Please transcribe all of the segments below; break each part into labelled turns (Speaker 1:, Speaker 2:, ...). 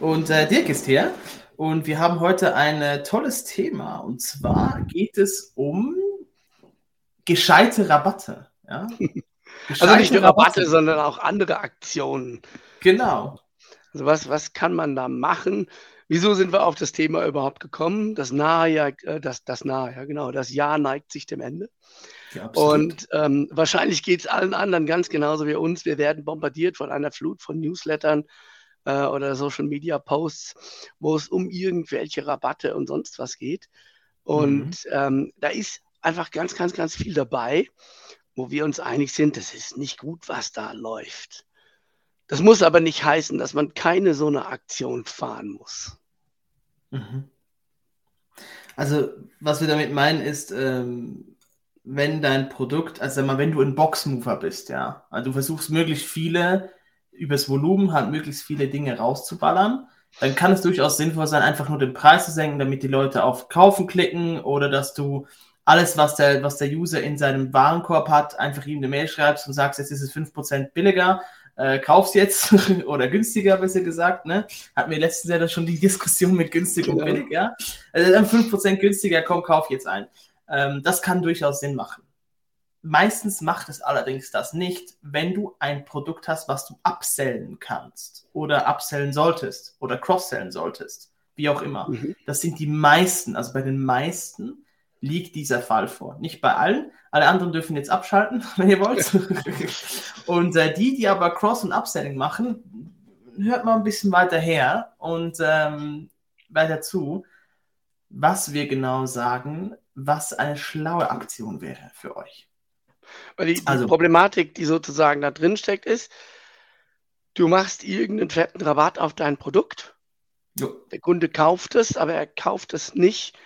Speaker 1: und äh, Dirk ist hier. Und wir haben heute ein äh, tolles Thema. Und zwar geht es um gescheite Rabatte. Ja?
Speaker 2: Gescheite also nicht nur Rabatte, Rabatte, sondern auch andere Aktionen.
Speaker 1: Genau.
Speaker 2: Also was, was kann man da machen? Wieso sind wir auf das Thema überhaupt gekommen? Das nahe Jahr, äh, das, das nahe, ja genau, das Jahr neigt sich dem Ende. Ja, und ähm, wahrscheinlich geht es allen anderen ganz genauso wie uns. Wir werden bombardiert von einer Flut von Newslettern, äh, oder Social Media Posts, wo es um irgendwelche Rabatte und sonst was geht. Und mhm. ähm, da ist einfach ganz, ganz, ganz viel dabei, wo wir uns einig sind, das ist nicht gut, was da läuft. Das muss aber nicht heißen, dass man keine so eine Aktion fahren muss.
Speaker 1: Mhm. Also, was wir damit meinen, ist, ähm, wenn dein Produkt, also mal, wenn du ein Boxmover bist, ja, also du versuchst möglichst viele übers Volumen halt möglichst viele Dinge rauszuballern, dann kann es durchaus sinnvoll sein, einfach nur den Preis zu senken, damit die Leute auf Kaufen klicken oder dass du alles, was der, was der User in seinem Warenkorb hat, einfach ihm eine Mail schreibst und sagst, jetzt ist es 5% billiger, äh, kauf's jetzt oder günstiger, besser gesagt. Ne? Hatten wir letztens ja schon die Diskussion mit günstig und billig, ja. Also dann 5% günstiger, komm, kauf jetzt ein. Ähm, das kann durchaus Sinn machen. Meistens macht es allerdings das nicht, wenn du ein Produkt hast, was du upsellen kannst oder upsellen solltest oder cross-sellen solltest, wie auch immer. Mhm. Das sind die meisten, also bei den meisten liegt dieser Fall vor. Nicht bei allen. Alle anderen dürfen jetzt abschalten, wenn ihr wollt. und äh, die, die aber Cross- und Upselling machen, hört mal ein bisschen weiter her und ähm, weiter zu, was wir genau sagen, was eine schlaue Aktion wäre für euch.
Speaker 2: Weil die, also, die Problematik, die sozusagen da drin steckt, ist, du machst irgendeinen fetten Rabatt auf dein Produkt. Jo. Der Kunde kauft es, aber er kauft es nicht,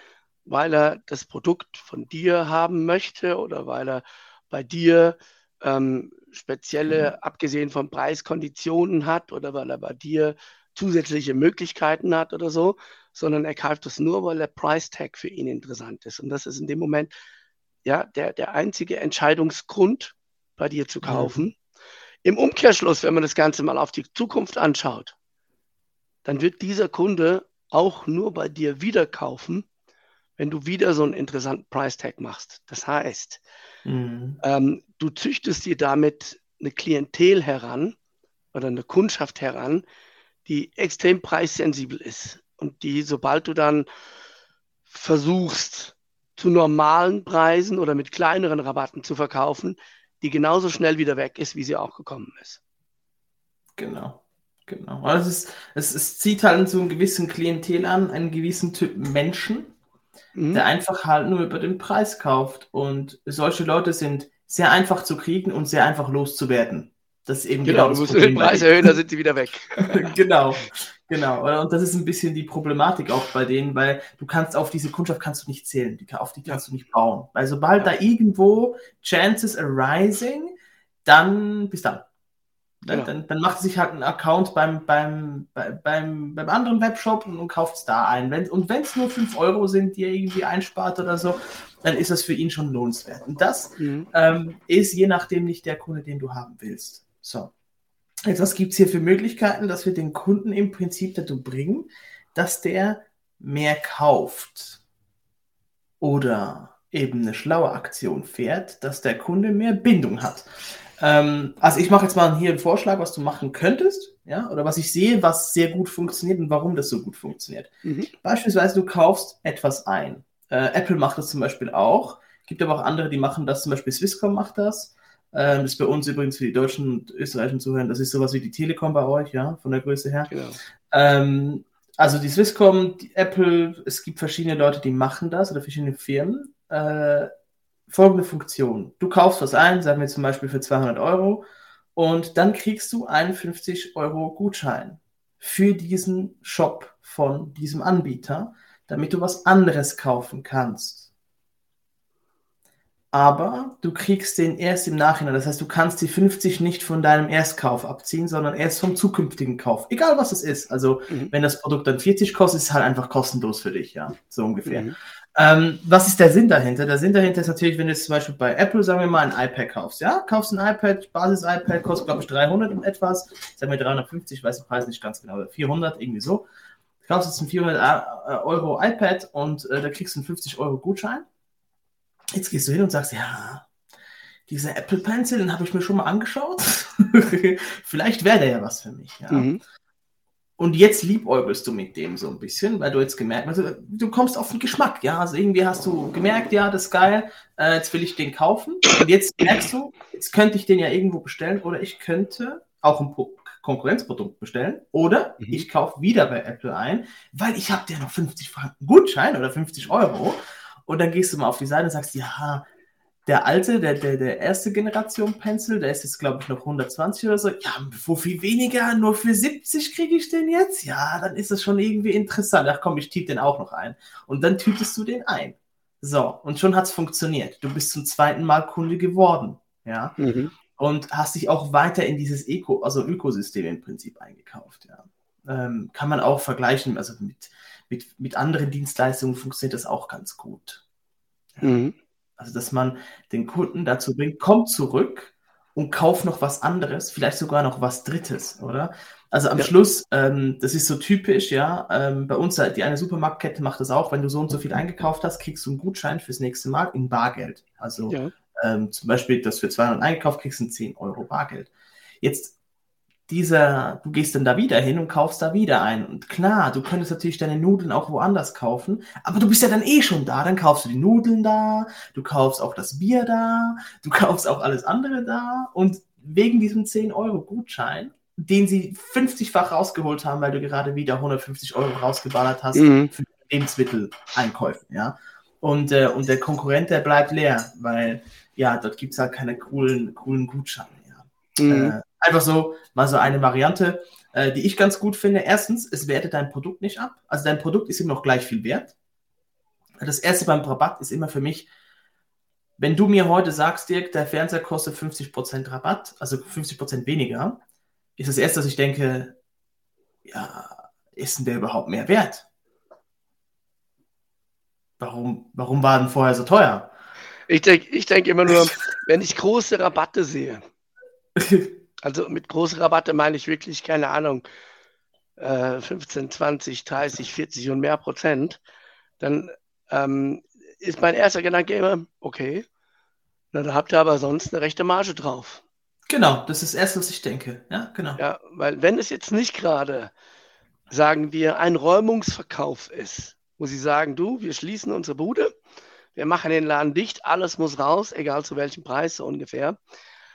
Speaker 2: weil er das Produkt von dir haben möchte oder weil er bei dir ähm, spezielle, mhm. abgesehen von Preiskonditionen hat oder weil er bei dir zusätzliche Möglichkeiten hat oder so, sondern er kauft es nur, weil der Price Tag für ihn interessant ist. Und das ist in dem Moment ja, der, der einzige Entscheidungsgrund, bei dir zu kaufen. Mhm. Im Umkehrschluss, wenn man das Ganze mal auf die Zukunft anschaut, dann wird dieser Kunde auch nur bei dir wieder kaufen, wenn du wieder so einen interessanten Price Tag machst. Das heißt, mhm. ähm, du züchtest dir damit eine Klientel heran oder eine Kundschaft heran, die extrem preissensibel ist und die, sobald du dann versuchst, zu normalen Preisen oder mit kleineren Rabatten zu verkaufen, die genauso schnell wieder weg ist, wie sie auch gekommen ist.
Speaker 1: Genau, genau. Also es, ist, es, es zieht halt so einen gewissen Klientel an, einen gewissen Typ Menschen, mhm. der einfach halt nur über den Preis kauft. Und solche Leute sind sehr einfach zu kriegen und sehr einfach loszuwerden. Das ist eben
Speaker 2: genau, genau du musst den Preis erhöhen, dann sind sie wieder weg.
Speaker 1: genau, genau. Und das ist ein bisschen die Problematik auch bei denen, weil du kannst auf diese Kundschaft kannst du nicht zählen, auf die kannst du nicht bauen. Weil sobald ja. da irgendwo Chances arising, dann bis dann. Genau. Dann, dann, macht sich halt ein Account beim, beim, beim, beim anderen Webshop und, kauft es da ein. Wenn, und wenn es nur 5 Euro sind, die er irgendwie einspart oder so, dann ist das für ihn schon lohnenswert. Und das mhm. ähm, ist je nachdem nicht der Kunde, den du haben willst. So. Jetzt, was gibt es hier für Möglichkeiten, dass wir den Kunden im Prinzip dazu bringen, dass der mehr kauft oder eben eine schlaue Aktion fährt, dass der Kunde mehr Bindung hat. Ähm, also ich mache jetzt mal hier einen Vorschlag, was du machen könntest, ja, oder was ich sehe, was sehr gut funktioniert und warum das so gut funktioniert. Mhm. Beispielsweise du kaufst etwas ein. Äh, Apple macht das zum Beispiel auch. Gibt aber auch andere, die machen das. Zum Beispiel Swisscom macht das. Ähm, das ist bei uns übrigens für die Deutschen und Österreichischen Zuhörer, das ist sowas wie die Telekom bei euch, ja, von der Größe her. Genau. Ähm, also die Swisscom, die Apple, es gibt verschiedene Leute, die machen das oder verschiedene Firmen. Äh, folgende Funktion. Du kaufst was ein, sagen wir zum Beispiel für 200 Euro, und dann kriegst du einen 50 Euro Gutschein für diesen Shop von diesem Anbieter, damit du was anderes kaufen kannst aber du kriegst den erst im Nachhinein. Das heißt, du kannst die 50 nicht von deinem Erstkauf abziehen, sondern erst vom zukünftigen Kauf. Egal was es ist. Also, mhm. wenn das Produkt dann 40 kostet, ist es halt einfach kostenlos für dich, ja. So ungefähr. Mhm. Ähm, was ist der Sinn dahinter? Der Sinn dahinter ist natürlich, wenn du jetzt zum Beispiel bei Apple, sagen wir mal, ein iPad kaufst, ja, kaufst ein iPad, Basis-iPad, kostet, glaube ich, 300 und etwas, sagen wir 350, ich weiß den Preis nicht ganz genau, 400, irgendwie so. Du kaufst jetzt ein 400 äh, Euro iPad und äh, da kriegst du einen 50 Euro Gutschein Jetzt gehst du hin und sagst, ja, dieser Apple Pencil, den habe ich mir schon mal angeschaut. Vielleicht wäre der ja was für mich. Ja. Mhm. Und jetzt liebäugelst du mit dem so ein bisschen, weil du jetzt gemerkt hast, also, du kommst auf den Geschmack, ja. Also irgendwie hast du gemerkt, ja, das ist geil, äh, jetzt will ich den kaufen. Und jetzt merkst du, jetzt könnte ich den ja irgendwo bestellen oder ich könnte auch ein Konkurrenzprodukt bestellen oder mhm. ich kaufe wieder bei Apple ein, weil ich habe ja noch 50 Franken Gutschein oder 50 Euro und dann gehst du mal auf die Seite und sagst, ja, der alte, der, der, der erste Generation Pencil, der ist jetzt, glaube ich, noch 120 oder so. Ja, wo viel weniger, nur für 70 kriege ich den jetzt? Ja, dann ist das schon irgendwie interessant. Ach komm, ich tippe den auch noch ein. Und dann tütest du den ein. So, und schon hat es funktioniert. Du bist zum zweiten Mal Kunde geworden. Ja. Mhm. Und hast dich auch weiter in dieses Eco, also Ökosystem im Prinzip eingekauft. Ja. Ähm, kann man auch vergleichen, also mit, mit, mit anderen Dienstleistungen funktioniert das auch ganz gut. Mhm. Also, dass man den Kunden dazu bringt, komm zurück und kauf noch was anderes, vielleicht sogar noch was Drittes, oder? Also am ja. Schluss, ähm, das ist so typisch, ja, ähm, bei uns, die eine Supermarktkette macht das auch, wenn du so und so viel eingekauft hast, kriegst du einen Gutschein fürs nächste Mal in Bargeld. Also ja. ähm, zum Beispiel, das für 200 eingekauft, kriegst du 10 Euro Bargeld. Jetzt dieser, du gehst dann da wieder hin und kaufst da wieder ein. Und klar, du könntest natürlich deine Nudeln auch woanders kaufen, aber du bist ja dann eh schon da. Dann kaufst du die Nudeln da, du kaufst auch das Bier da, du kaufst auch alles andere da. Und wegen diesem 10 Euro Gutschein, den sie 50-fach rausgeholt haben, weil du gerade wieder 150 Euro rausgeballert hast mhm. für Lebensmitteleinkäufe, ja. Und, äh, und der Konkurrent, der bleibt leer, weil ja, dort gibt es halt keine coolen, coolen Gutscheine. Ja. Mhm. Äh, Einfach so, mal so eine Variante, äh, die ich ganz gut finde. Erstens, es wertet dein Produkt nicht ab. Also dein Produkt ist immer noch gleich viel wert. Das erste beim Rabatt ist immer für mich, wenn du mir heute sagst, Dirk, der Fernseher kostet 50% Rabatt, also 50% weniger, ist das erste, dass ich denke, ja, ist denn der überhaupt mehr wert? Warum, warum war denn vorher so teuer?
Speaker 2: Ich denke ich denk immer nur, wenn ich große Rabatte sehe, Also mit großen Rabatte meine ich wirklich, keine Ahnung, äh, 15, 20, 30, 40 und mehr Prozent. Dann ähm, ist mein erster Gedanke immer, okay, na, da habt ihr aber sonst eine rechte Marge drauf.
Speaker 1: Genau, das ist das Erste, was ich denke. Ja, genau.
Speaker 2: Ja, weil wenn es jetzt nicht gerade, sagen wir, ein Räumungsverkauf ist, wo sie sagen, du, wir schließen unsere Bude, wir machen den Laden dicht, alles muss raus, egal zu welchem Preis so ungefähr,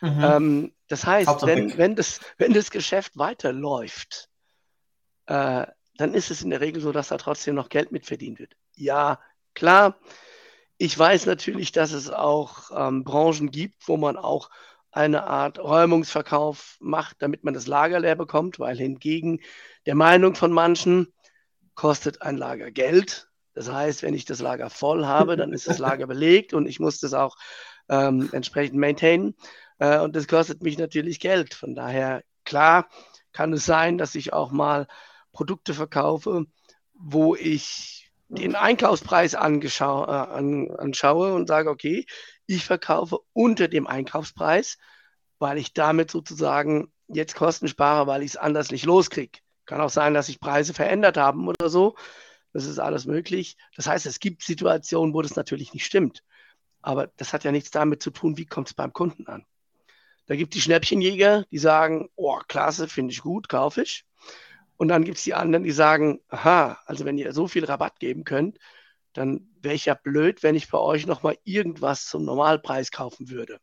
Speaker 2: Mhm. Ähm, das heißt, wenn, wenn, das, wenn das Geschäft weiterläuft, äh, dann ist es in der Regel so, dass da trotzdem noch Geld mitverdient wird. Ja, klar. Ich weiß natürlich, dass es auch ähm, Branchen gibt, wo man auch eine Art Räumungsverkauf macht, damit man das Lager leer bekommt, weil hingegen der Meinung von manchen kostet ein Lager Geld. Das heißt, wenn ich das Lager voll habe, dann ist das Lager belegt und ich muss das auch ähm, entsprechend maintainen. Äh, und das kostet mich natürlich Geld. Von daher, klar, kann es sein, dass ich auch mal Produkte verkaufe, wo ich den Einkaufspreis angeschau äh, an, anschaue und sage, okay, ich verkaufe unter dem Einkaufspreis, weil ich damit sozusagen jetzt Kosten spare, weil ich es anders nicht loskriege. Kann auch sein, dass sich Preise verändert haben oder so. Das ist alles möglich. Das heißt, es gibt Situationen, wo das natürlich nicht stimmt. Aber das hat ja nichts damit zu tun, wie kommt es beim Kunden an. Da gibt es die Schnäppchenjäger, die sagen, oh, klasse, finde ich gut, kaufe ich. Und dann gibt es die anderen, die sagen, aha, also wenn ihr so viel Rabatt geben könnt, dann wäre ich ja blöd, wenn ich bei euch nochmal irgendwas zum Normalpreis kaufen würde.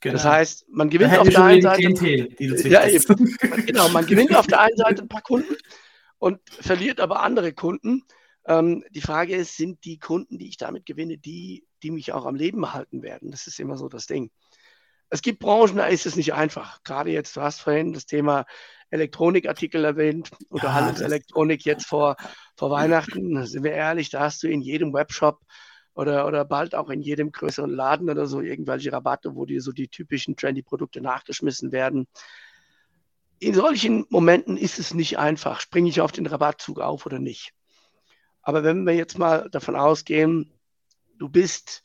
Speaker 2: Genau. Das heißt, man gewinnt auf der einen Seite. Klientel, ja, genau, man gewinnt auf der einen Seite ein paar Kunden und verliert aber andere Kunden. Ähm, die Frage ist, sind die Kunden, die ich damit gewinne, die, die mich auch am Leben halten werden? Das ist immer so das Ding es gibt Branchen, da ist es nicht einfach. Gerade jetzt, du hast vorhin das Thema Elektronikartikel erwähnt, Unterhaltungselektronik ja, jetzt vor, vor Weihnachten. Sind wir ehrlich, da hast du in jedem Webshop oder, oder bald auch in jedem größeren Laden oder so irgendwelche Rabatte, wo dir so die typischen Trendy-Produkte nachgeschmissen werden. In solchen Momenten ist es nicht einfach, springe ich auf den Rabattzug auf oder nicht. Aber wenn wir jetzt mal davon ausgehen, du bist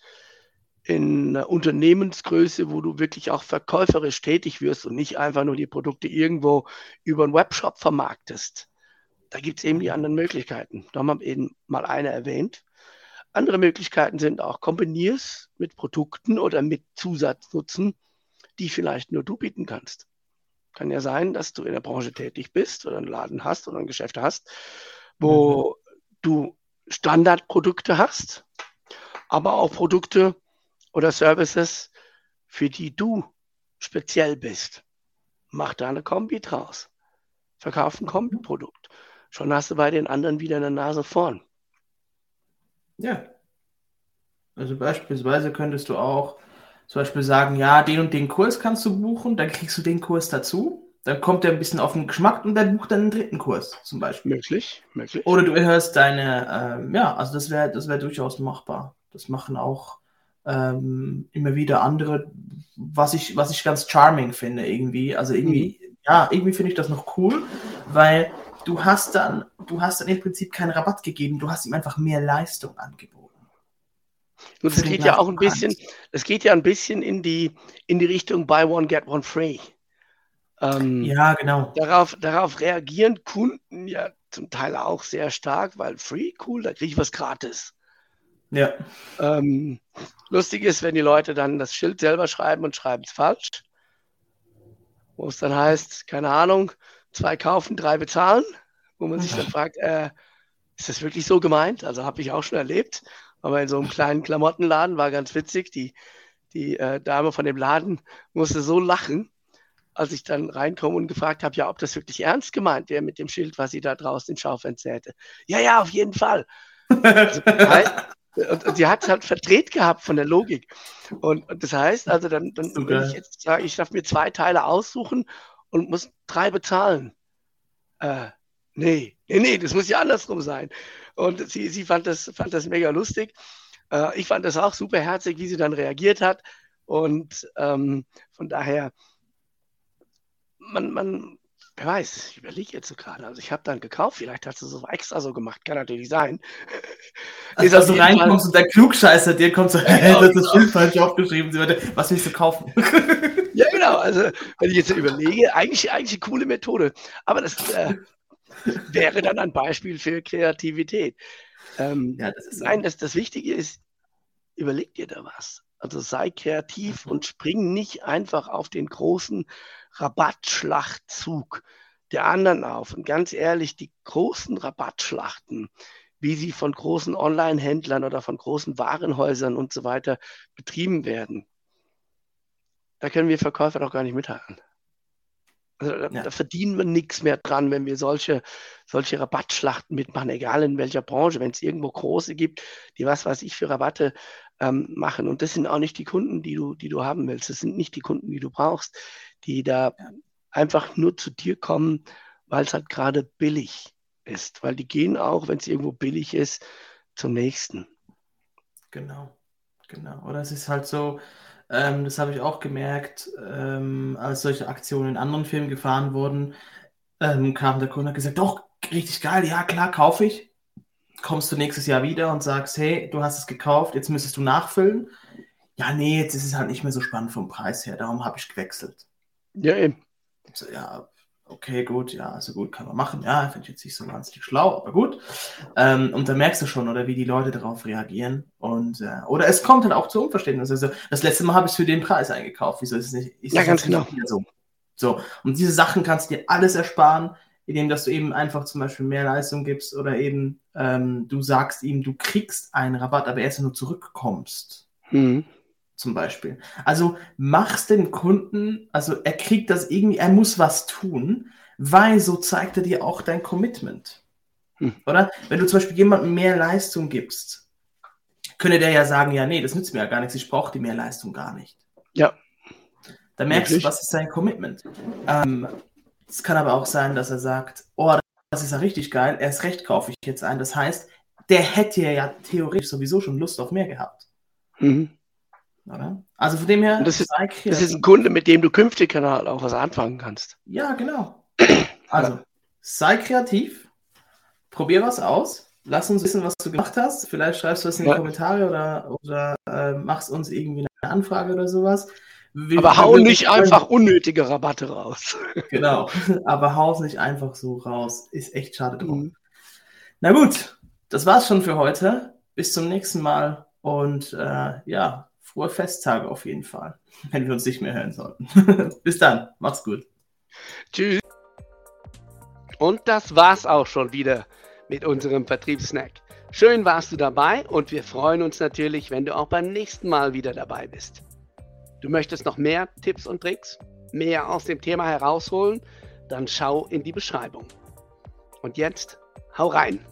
Speaker 2: in einer Unternehmensgröße, wo du wirklich auch verkäuferisch tätig wirst und nicht einfach nur die Produkte irgendwo über einen Webshop vermarktest. Da gibt es eben die anderen Möglichkeiten. Da haben wir eben mal eine erwähnt. Andere Möglichkeiten sind auch, kombinierst mit Produkten oder mit Zusatznutzen, die vielleicht nur du bieten kannst. Kann ja sein, dass du in der Branche tätig bist oder einen Laden hast oder ein Geschäft hast, wo mhm. du Standardprodukte hast, aber auch Produkte, oder Services, für die du speziell bist. Mach da eine Kombi draus. Verkauf ein Kombi-Produkt. Schon hast du bei den anderen wieder eine Nase vorn.
Speaker 1: Ja. Also beispielsweise könntest du auch zum Beispiel sagen, ja, den und den Kurs kannst du buchen, dann kriegst du den Kurs dazu. Dann kommt er ein bisschen auf den Geschmack und dann bucht er einen dritten Kurs zum Beispiel.
Speaker 2: Möglich, möglich.
Speaker 1: Oder du erhörst deine, ähm, ja, also das wäre das wär durchaus machbar. Das machen auch ähm, immer wieder andere, was ich, was ich ganz charming finde irgendwie. Also irgendwie, mhm. ja, irgendwie finde ich das noch cool, weil du hast dann, du hast dann im Prinzip keinen Rabatt gegeben, du hast ihm einfach mehr Leistung angeboten.
Speaker 2: Und es geht ja auch ein bisschen, es geht ja ein bisschen in die, in die Richtung Buy One, Get One Free.
Speaker 1: Ähm, ja, genau.
Speaker 2: Darauf, darauf reagieren Kunden ja zum Teil auch sehr stark, weil Free, cool, da kriege ich was gratis.
Speaker 1: Ja.
Speaker 2: Ähm, lustig ist, wenn die Leute dann das Schild selber schreiben und schreiben es falsch. Wo es dann heißt, keine Ahnung, zwei kaufen, drei bezahlen. Wo man sich dann fragt, äh, ist das wirklich so gemeint? Also habe ich auch schon erlebt. Aber in so einem kleinen Klamottenladen war ganz witzig. Die, die äh, Dame von dem Laden musste so lachen, als ich dann reinkomme und gefragt habe, ja, ob das wirklich ernst gemeint wäre mit dem Schild, was sie da draußen ins Schaufenster hätte. Ja, ja, auf jeden Fall. Also, heißt, und, und sie hat es halt verdreht gehabt von der Logik. Und, und das heißt, also dann, dann wenn ich jetzt sage, ich darf mir zwei Teile aussuchen und muss drei bezahlen. Äh, nee, nee, nee, das muss ja andersrum sein. Und sie, sie fand, das, fand das mega lustig. Äh, ich fand das auch super herzig, wie sie dann reagiert hat. Und ähm, von daher, man, man, Wer weiß, ich überlege jetzt so gerade. Also ich habe dann gekauft, vielleicht hast du es so extra so gemacht, kann natürlich sein.
Speaker 1: Also, dass du reinkommst und der Klugscheißer dir kommt so, hey, das ist Schild falsch aufgeschrieben, was willst du kaufen?
Speaker 2: ja, genau, also wenn ich jetzt überlege, eigentlich, eigentlich eine coole Methode. Aber das äh, wäre dann ein Beispiel für Kreativität. Ähm, ja, das ist nein, das, das Wichtige ist, überleg dir da was. Also sei kreativ mhm. und spring nicht einfach auf den großen Rabattschlachtzug der anderen auf. Und ganz ehrlich, die großen Rabattschlachten, wie sie von großen Online-Händlern oder von großen Warenhäusern und so weiter betrieben werden, da können wir Verkäufer doch gar nicht mithalten. Also da, ja. da, verdienen wir nichts mehr dran, wenn wir solche, solche Rabattschlachten mitmachen, egal in welcher Branche. Wenn es irgendwo große gibt, die was weiß ich für Rabatte ähm, machen. Und das sind auch nicht die Kunden, die du, die du haben willst. Das sind nicht die Kunden, die du brauchst, die da einfach nur zu dir kommen, weil es halt gerade billig ist. Weil die gehen auch, wenn es irgendwo billig ist, zum nächsten.
Speaker 1: Genau, genau. Oder es ist halt so, ähm, das habe ich auch gemerkt, ähm, als solche Aktionen in anderen Filmen gefahren wurden, ähm, kam der Kunde und hat gesagt, doch, richtig geil, ja klar, kaufe ich. Kommst du nächstes Jahr wieder und sagst, hey, du hast es gekauft, jetzt müsstest du nachfüllen. Ja, nee, jetzt ist es halt nicht mehr so spannend vom Preis her, darum habe ich gewechselt.
Speaker 2: Ja, eben.
Speaker 1: So, ja, okay, gut, ja, also gut, kann man machen. Ja, finde ich jetzt nicht so wahnsinnig schlau, aber gut. Ähm, und da merkst du schon, oder wie die Leute darauf reagieren. Und, äh, oder es kommt dann auch zu Unverständnis. Also das letzte Mal habe ich es für den Preis eingekauft. Wieso ist es nicht? Ist
Speaker 2: ja, ganz genau.
Speaker 1: so? so, und diese Sachen kannst du dir alles ersparen, indem dass du eben einfach zum Beispiel mehr Leistung gibst oder eben ähm, du sagst ihm, du kriegst einen Rabatt, aber erst wenn du zurückkommst. Mhm zum Beispiel. Also mach's dem Kunden, also er kriegt das irgendwie, er muss was tun, weil so zeigt er dir auch dein Commitment. Hm. Oder? Wenn du zum Beispiel jemandem mehr Leistung gibst, könnte der ja sagen, ja, nee, das nützt mir ja gar nichts, ich brauche die mehr Leistung gar nicht.
Speaker 2: Ja.
Speaker 1: Da merkst Wirklich? du, was ist sein Commitment. Ähm, Es kann aber auch sein, dass er sagt, oh, das ist ja richtig geil, erst recht kaufe ich jetzt ein. Das heißt, der hätte ja theoretisch sowieso schon Lust auf mehr gehabt. Mhm. Oder? Also von dem her.
Speaker 2: Das ist, das ist, ein Kunde, mit dem du künftig halt auch was anfangen kannst.
Speaker 1: Ja, genau. Also, sei kreativ, probier was aus, lass uns wissen, was du gemacht hast. Vielleicht schreibst du es in die ja. Kommentare oder, oder äh, machst uns irgendwie eine Anfrage oder sowas.
Speaker 2: Aber hau nicht einfach unnötige Rabatte raus.
Speaker 1: Genau, aber hau es nicht einfach so raus. Ist echt schade drum. Mhm. Na gut, das war's schon für heute. Bis zum nächsten Mal und äh, ja, frohe Festtage auf jeden Fall, wenn wir uns nicht mehr hören sollten. Bis dann, macht's gut.
Speaker 2: Tschüss. Und das war's auch schon wieder mit unserem Vertriebssnack. Schön warst du dabei und wir freuen uns natürlich, wenn du auch beim nächsten Mal wieder dabei bist. Du möchtest noch mehr Tipps und Tricks, mehr aus dem Thema herausholen, dann schau in die Beschreibung. Und jetzt, hau rein!